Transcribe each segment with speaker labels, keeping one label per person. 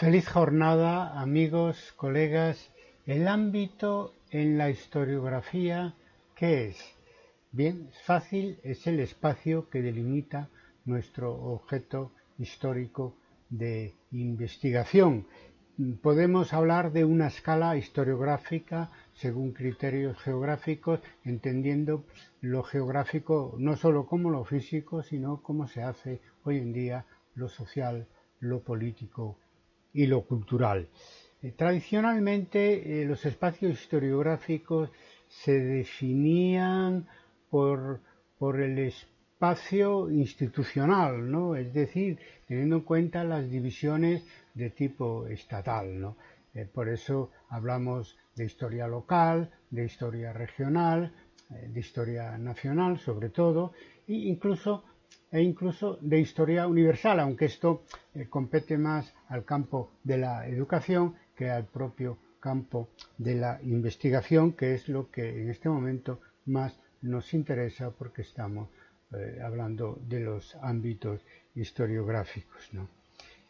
Speaker 1: Feliz jornada, amigos, colegas. El ámbito en la historiografía, ¿qué es? Bien, fácil, es el espacio que delimita nuestro objeto histórico de investigación podemos hablar de una escala historiográfica según criterios geográficos, entendiendo lo geográfico no solo como lo físico, sino como se hace hoy en día lo social, lo político y lo cultural. Eh, tradicionalmente eh, los espacios historiográficos se definían por, por el espacio institucional, ¿no? es decir, teniendo en cuenta las divisiones de tipo estatal. ¿no? Eh, por eso hablamos de historia local, de historia regional, de historia nacional sobre todo, e incluso, e incluso de historia universal, aunque esto eh, compete más al campo de la educación que al propio campo de la investigación, que es lo que en este momento más nos interesa porque estamos eh, hablando de los ámbitos historiográficos.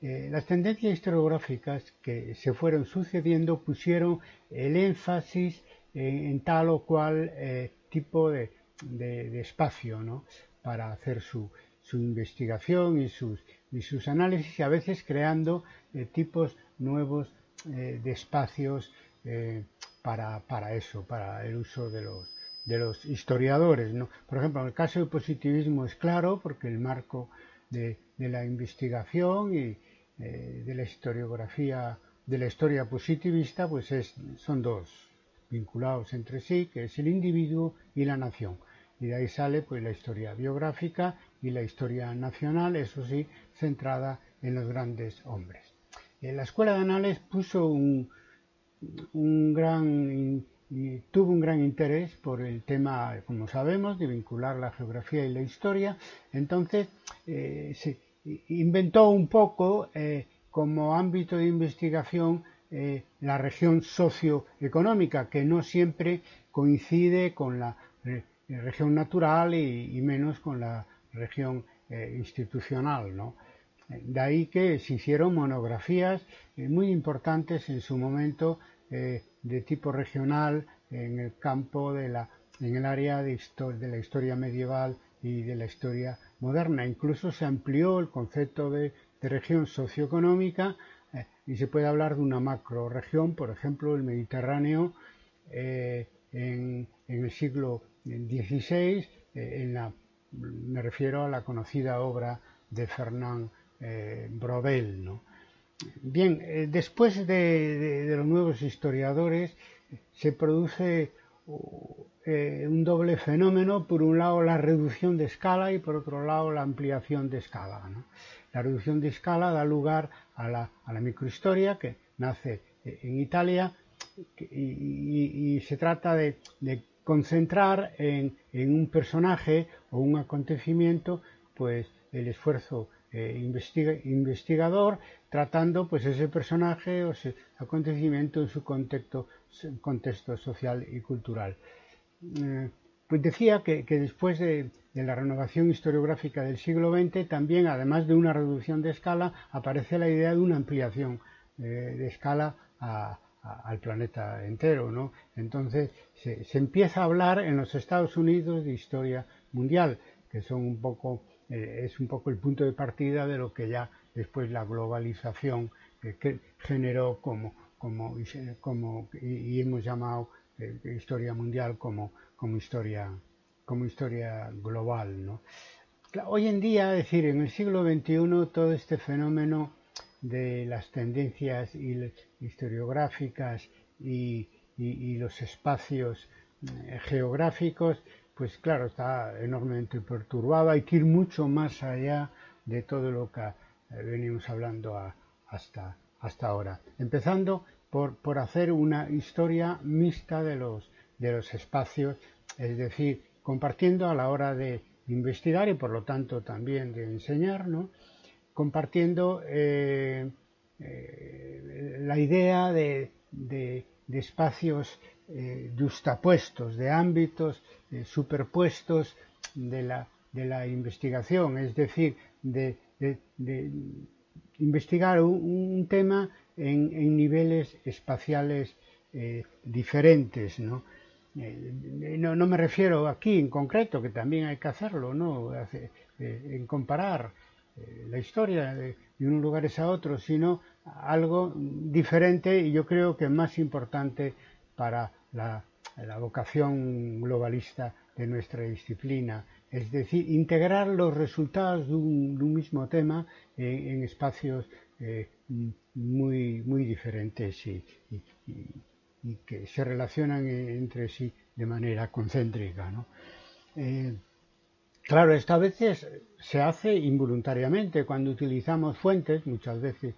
Speaker 1: Eh, las tendencias historiográficas que se fueron sucediendo pusieron el énfasis en, tal o cual tipo de, espacio para hacer su, investigación y sus, y sus, análisis y a veces creando tipos nuevos de espacios para, para, eso, para el uso de los, de los historiadores. ¿no? Por ejemplo, en el caso del positivismo es claro porque el marco de, la investigación y eh, de la historiografía, de la historia positivista, pues es, son dos vinculados entre sí, que es el individuo y la nación. Y de ahí sale pues la historia biográfica y la historia nacional, eso sí, centrada en los grandes hombres. En la Escuela de Anales puso un, gran tuvo un gran interés por el tema, como sabemos, de vincular la geografía y la historia. Entonces, eh, se inventó un poco eh, como ámbito de investigación eh, la región socioeconómica, que no siempre coincide con la región natural y, menos con la región institucional. De ahí que se hicieron monografías muy importantes en su momento de tipo regional en el campo de la, en el área de, de la historia medieval y de la historia moderna. Incluso se amplió el concepto de, región socioeconómica eh, y se puede hablar de una macroregión, por ejemplo, el Mediterráneo eh, en, el siglo XVI, eh, en la, me refiero a la conocida obra de Fernand Brodel. ¿no? Bien, eh, después de, los nuevos historiadores se produce eh, un doble fenómeno, por un lado la reducción de escala y por otro lado la ampliación de escala. La reducción de escala da lugar a la, microhistoria que nace eh, en Italia y, se trata de, concentrar en, un personaje o un acontecimiento pues el esfuerzo eh, investigador tratando pues ese personaje o ese acontecimiento en su contexto, contexto social y cultural. Eh, pues decía que, después de, la renovación historiográfica del siglo XX también, además de una reducción de escala, aparece la idea de una ampliación eh, de escala al planeta entero. ¿no? Entonces se, empieza a hablar en los Estados Unidos de historia mundial, que son un poco eh, es un poco el punto de partida de lo que ya después la globalización que generó como, como, y, hemos llamado eh, historia mundial como, como, historia, como historia global. ¿no? Hoy en día, es decir, en el siglo XXI, todo este fenómeno de las tendencias historiográficas y, y los espacios eh, geográficos pues claro, está enormemente perturbado. Hay que ir mucho más allá de todo lo que eh, venimos hablando hasta, hasta ahora. Empezando por, por hacer una historia mixta de los, de los espacios, es decir, compartiendo a la hora de investigar y por lo tanto también de enseñar, ¿no? compartiendo eh, eh, la idea de, de, espacios eh, justapuestos, de ámbitos superpuestos de la, de la, investigación, es decir, de, investigar un, tema en, niveles espaciales diferentes, ¿no? no, no me refiero aquí en concreto, que también hay que hacerlo, ¿no? en comparar eh, la historia de, unos lugares a otros, sino algo diferente y yo creo que más importante para la, vocación globalista de nuestra disciplina, es decir, integrar los resultados de un, mismo tema en, espacios eh, muy, muy diferentes y, que se relacionan entre sí de manera concéntrica. ¿no? Eh, Claro, esto a veces se hace involuntariamente cuando utilizamos fuentes, muchas veces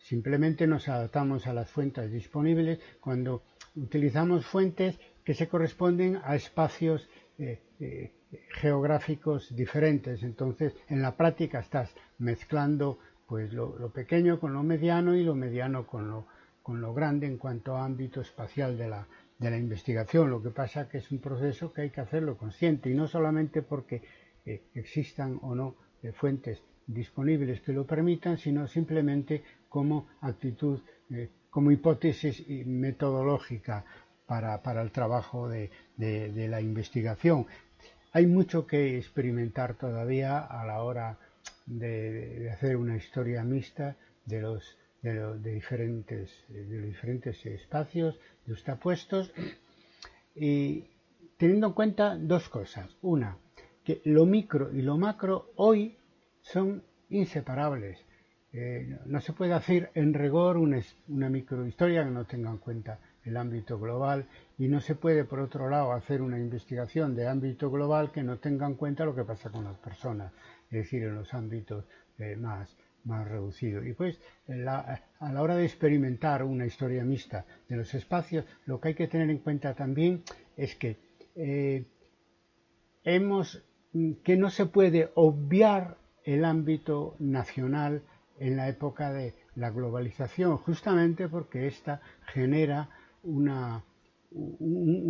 Speaker 1: simplemente nos adaptamos a las fuentes disponibles, cuando utilizamos fuentes que se corresponden a espacios eh, eh, geográficos diferentes. Entonces, en la práctica estás mezclando pues lo, pequeño con lo mediano y lo mediano con lo, con lo grande en cuanto a ámbito espacial de la, de la investigación. Lo que pasa que es un proceso que hay que hacerlo consciente y no solamente porque eh, existan o no fuentes disponibles que lo permitan, sino simplemente como actitud, eh, como hipótesis metodológica para, el trabajo de, la investigación. Hay mucho que experimentar todavía a la hora de hacer una historia mixta de los de, diferentes, de diferentes espacios justapuestos y teniendo en cuenta dos cosas. Una, que lo micro y lo macro hoy son inseparables. Eh, no se puede hacer en rigor una, microhistoria que no tenga en cuenta el ámbito global y no se puede, por otro lado, hacer una investigación de ámbito global que no tenga en cuenta lo que pasa con las personas, es decir, en los ámbitos eh, más, más reducido. Y pues a la hora de experimentar una historia mixta de los espacios, lo que hay que tener en cuenta también es que eh, hemos que no se puede obviar el ámbito nacional en la época de la globalización, justamente porque ésta genera un,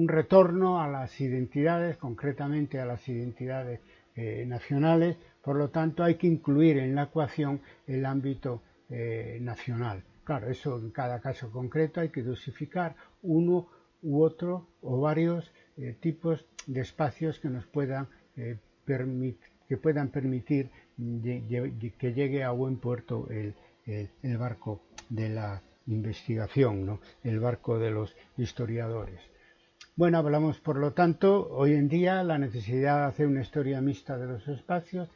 Speaker 1: retorno a las identidades, concretamente a las identidades eh, nacionales, por lo tanto, hay que incluir en la ecuación el ámbito eh, nacional. Claro, eso en cada caso concreto hay que dosificar uno u otro o varios eh, tipos de espacios que nos puedan, que puedan permitir que llegue a buen puerto el, el, barco de la investigación, ¿no? el barco de los historiadores. Bueno, hablamos por lo tanto hoy en día la necesidad de hacer una historia mixta de los espacios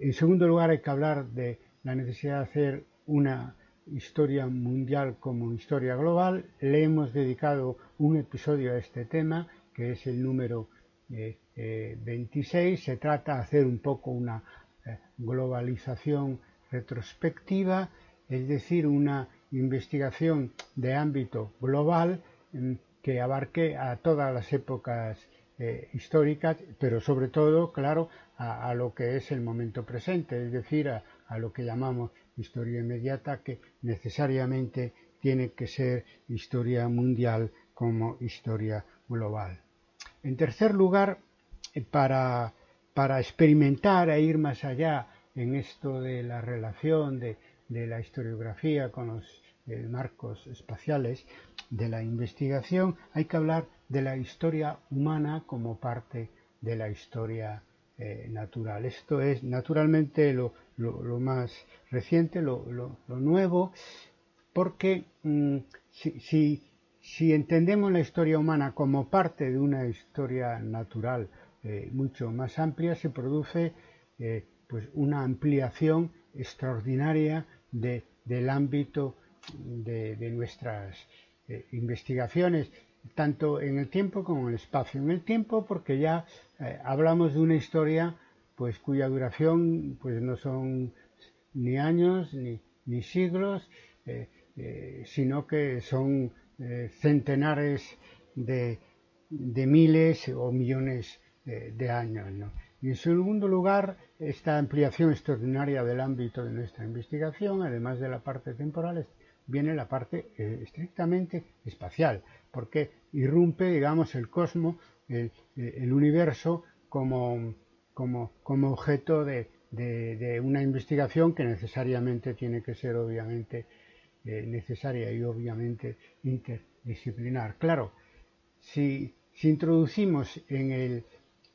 Speaker 1: en segundo lugar, hay que hablar de la necesidad de hacer una historia mundial como historia global. Le hemos dedicado un episodio a este tema, que es el número 26. Eh, Se trata de hacer un poco una eh, globalización retrospectiva, es decir, una investigación de ámbito global mm, que abarque a todas las épocas eh, históricas, pero sobre todo, claro, a, lo que es el momento presente, es decir, a, lo que llamamos historia inmediata, que necesariamente tiene que ser historia mundial como historia global. En tercer lugar, eh, para, para experimentar e ir más allá en esto de la relación de, la historiografía con los eh, marcos espaciales de la investigación, hay que hablar de la historia humana como parte de la historia eh, natural. Esto es naturalmente lo, más reciente, lo, nuevo, porque mm, si, si, entendemos la historia humana como parte de una historia natural eh, mucho más amplia, se produce eh, pues una ampliación extraordinaria del ámbito de, de nuestras investigaciones tanto en el tiempo como en el espacio. En el tiempo porque ya eh, hablamos de una historia pues cuya duración pues no son ni años ni, ni siglos, sino que son centenares de, miles o millones de años. Y en segundo lugar, esta ampliación extraordinaria del ámbito de nuestra investigación, además de la parte temporal, viene la parte eh, estrictamente espacial, porque irrumpe, digamos, el cosmos, el, universo, como, objeto de, una investigación que necesariamente tiene que ser, obviamente, eh, necesaria y obviamente interdisciplinar. Claro, si introducimos en el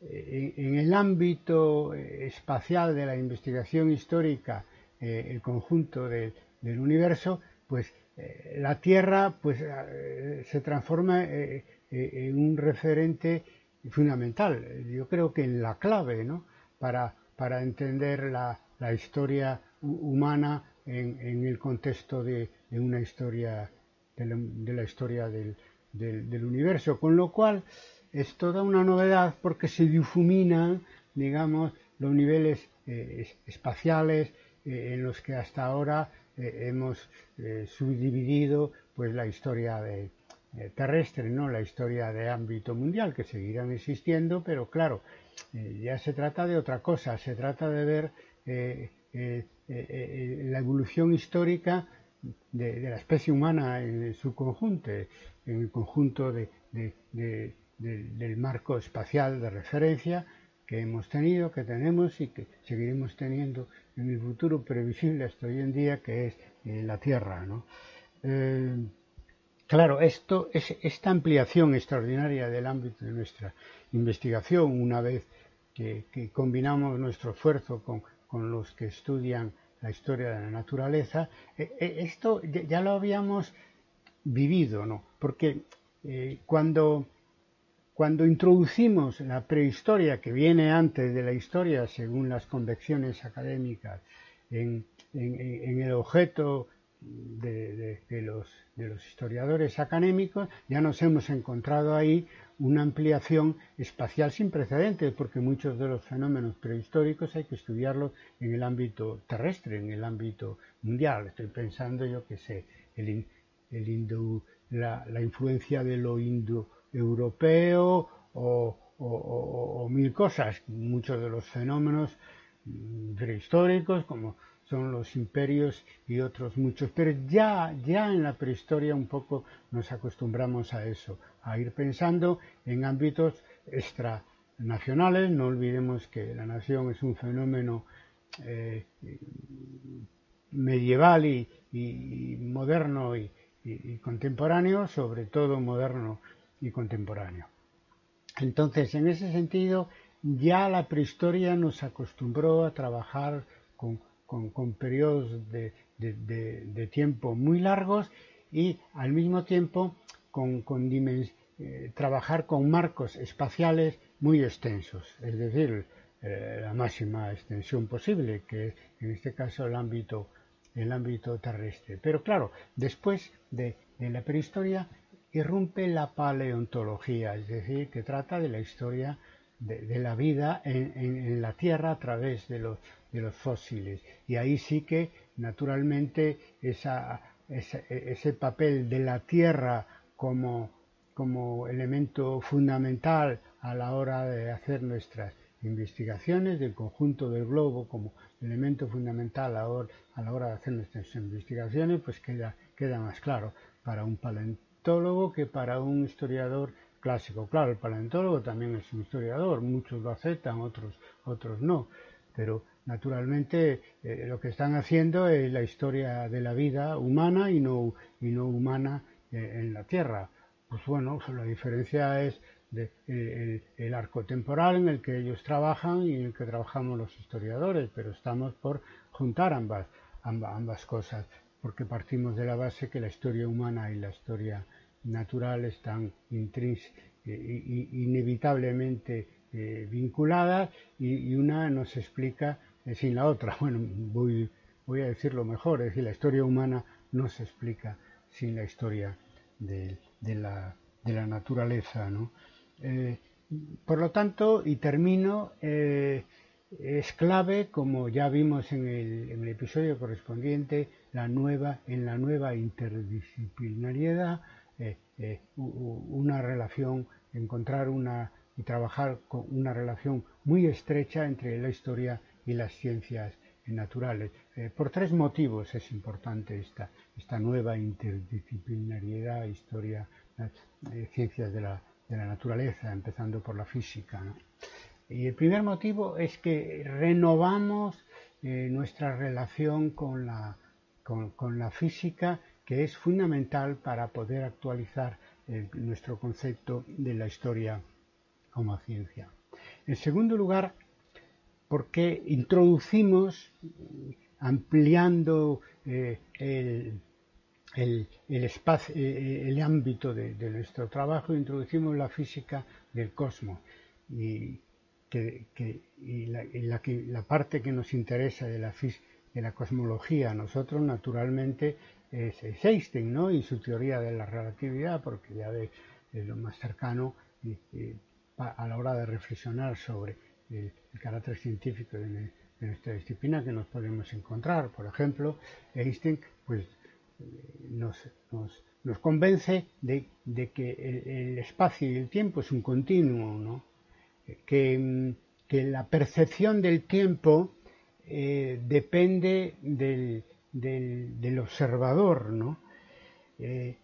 Speaker 1: en el ámbito eh, espacial de la investigación histórica, eh, el conjunto del universo, pues eh, la Tierra pues, se transforma en un referente fundamental, yo creo que en la clave ¿no? para, para entender la, la historia humana en, en, el contexto de, de una historia, de la historia del, del, del, universo. Con lo cual, es toda una novedad porque se difuminan, digamos, los niveles eh, espaciales eh, en los que hasta ahora eh, hemos subdividido pues la historia terrestre, no la historia de ámbito mundial que seguirán existiendo, pero claro, ya se trata de otra cosa, se trata de ver la evolución histórica de, la especie humana en su conjunto, en el conjunto de, del, marco espacial de referencia que hemos tenido, que tenemos y que seguiremos teniendo en el futuro previsible hasta hoy en día, que es eh, la Tierra. Eh, claro, esto es esta ampliación extraordinaria del ámbito de nuestra investigación, una vez que, combinamos nuestro esfuerzo con, los que estudian la historia de la naturaleza, eh, esto ya, lo habíamos vivido, ¿no? Porque cuando cuando introducimos la prehistoria que viene antes de la historia, según las convecciones académicas, en, el objeto de, los, historiadores académicos, ya nos hemos encontrado ahí una ampliación espacial sin precedentes, porque muchos de los fenómenos prehistóricos hay que estudiarlos en el ámbito terrestre, en el ámbito mundial. Estoy pensando, yo que sé, la, la influencia de lo indo europeo o, mil cosas, muchos de los fenómenos mm, prehistóricos como son los imperios y otros muchos, pero ya, ya en la prehistoria un poco nos acostumbramos a eso, a ir pensando en ámbitos extranacionales, no olvidemos que la nación es un fenómeno eh, medieval y, moderno y, contemporáneo, sobre todo moderno y contemporáneo. Entonces, en ese sentido, ya la prehistoria nos acostumbró a trabajar con, periodos de, tiempo muy largos y al mismo tiempo con, eh, trabajar con marcos espaciales muy extensos, es decir, eh, la máxima extensión posible, que es en este caso el ámbito, el ámbito terrestre. Pero claro, después de la prehistoria irrumpe la paleontología, es decir, que trata de la historia de, la vida en, la Tierra a través de los, fósiles. Y ahí sí que, naturalmente, ese papel de la Tierra como, como elemento fundamental a la hora de hacer nuestras investigaciones, del conjunto del globo como elemento fundamental a, la hora de hacer nuestras investigaciones, pues queda, queda más claro para un paleontólogo que para un historiador clásico. Claro, el paleontólogo también es un historiador, muchos lo aceptan, otros, otros no, pero naturalmente eh, lo que están haciendo es la historia de la vida humana y no, y no humana eh, en la Tierra. Pues bueno, la diferencia es eh, el, arco temporal en el que ellos trabajan y en el que trabajamos los historiadores, pero estamos por juntar ambas cosas porque partimos de la base que la historia humana y la historia natural están eh, inevitablemente eh, vinculadas y, una no se explica eh, sin la otra. Bueno, voy, voy a decirlo mejor, es decir, la historia humana no se explica sin la historia de, la, naturaleza. ¿no? por lo tanto, y termino, es clave, como ya vimos en el episodio correspondiente, la nueva, en la nueva interdisciplinariedad eh, eh, una relación, encontrar una y trabajar con una relación muy estrecha entre la historia y las ciencias naturales. Eh, por tres motivos es importante esta, esta nueva interdisciplinariedad, historia, ciencias de la, de la, naturaleza, empezando por la física. Y el primer motivo es que renovamos nuestra relación con la, con, la física, que es fundamental para poder actualizar nuestro concepto de la historia como ciencia. En segundo lugar, porque introducimos, ampliando eh, el, espacio, eh, el ámbito de, nuestro trabajo, introducimos la física del cosmos y, que, la, la, parte que nos interesa de la, física de la cosmología. Nosotros, naturalmente, es, Einstein ¿no? y su teoría de la relatividad, porque ya ves, es lo más cercano a la hora de reflexionar sobre el, carácter científico de, nuestra disciplina que nos podemos encontrar. Por ejemplo, Einstein pues, nos, nos, convence de, que el, espacio y el tiempo es un continuo, ¿no? que, que la percepción del tiempo eh, depende del, del, observador, ¿no? Eh,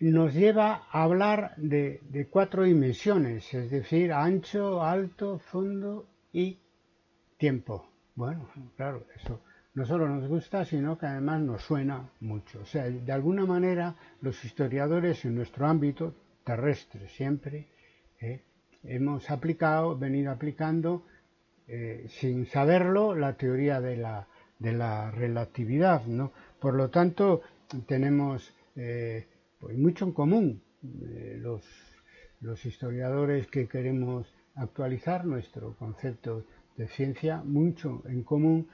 Speaker 1: nos lleva a hablar de, cuatro dimensiones, es decir, ancho, alto, fondo y tiempo. Bueno, claro, eso no solo nos gusta, sino que además nos suena mucho. O sea, de alguna manera los historiadores en nuestro ámbito terrestre siempre eh, hemos aplicado, venido aplicando eh, sin saberlo la teoría de la, de la relatividad. ¿no? Por lo tanto, tenemos eh, pues mucho en común eh, los, los, historiadores que queremos actualizar nuestro concepto de ciencia, mucho en común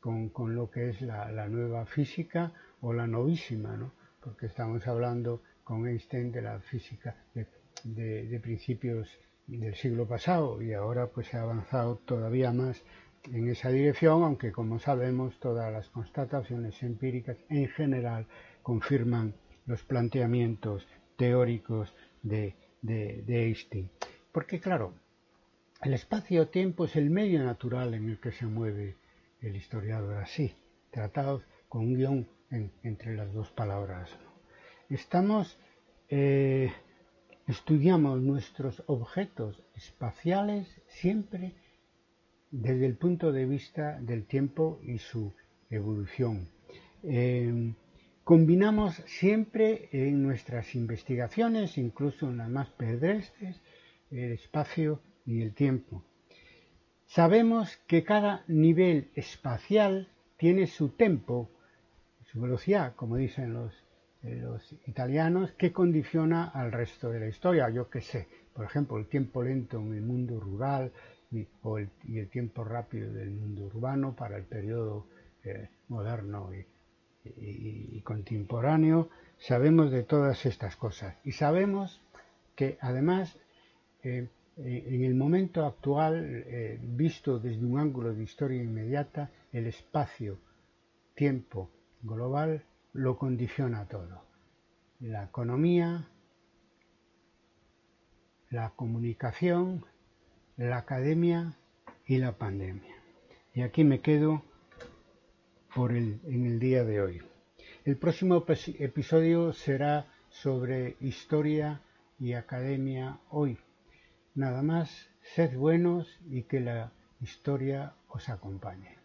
Speaker 1: con, con lo que es la, la, nueva física o la novísima, ¿no? porque estamos hablando con Einstein de la física de, de, de principios del siglo pasado y ahora pues se ha avanzado todavía más en esa dirección, aunque como sabemos todas las constataciones empíricas en general confirman los planteamientos teóricos de, de, Einstein. Porque claro, el espacio-tiempo es el medio natural en el que se mueve el historiador así, tratado con guion entre las dos palabras. Estamos eh, Estudiamos nuestros objetos espaciales siempre desde el punto de vista del tiempo y su evolución. Eh, combinamos siempre en nuestras investigaciones, incluso en las más pedestres, el espacio y el tiempo. Sabemos que cada nivel espacial tiene su tempo, su velocidad, como dicen los los italianos que condiciona al resto de la historia. Yo qué sé, por ejemplo, el tiempo lento en el mundo rural y, el, tiempo rápido del mundo urbano para el periodo eh, moderno y, contemporáneo. Sabemos de todas estas cosas y sabemos que además eh, eh, en el momento actual, visto desde un ángulo de historia inmediata, el espacio-tiempo global lo condiciona todo. La economía, la comunicación, la academia y la pandemia. Y aquí me quedo por el, en el día de hoy. El próximo episodio será sobre historia y academia hoy. Nada más, sed buenos y que la historia os acompañe.